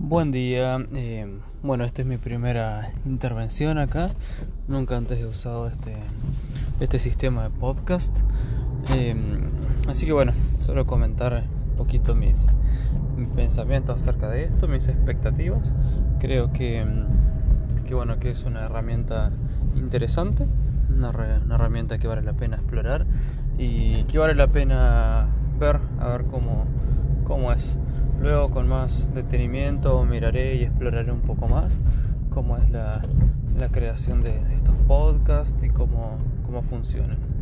Buen día. Eh, bueno, esta es mi primera intervención acá. Nunca antes he usado este, este sistema de podcast. Eh, así que bueno, solo comentar un poquito mis, mis, pensamientos acerca de esto, mis expectativas. Creo que, que bueno, que es una herramienta interesante, una, una herramienta que vale la pena explorar y que vale la pena ver, a ver cómo, cómo es. Luego con más detenimiento miraré y exploraré un poco más cómo es la, la creación de, estos podcasts y cómo, cómo funcionan.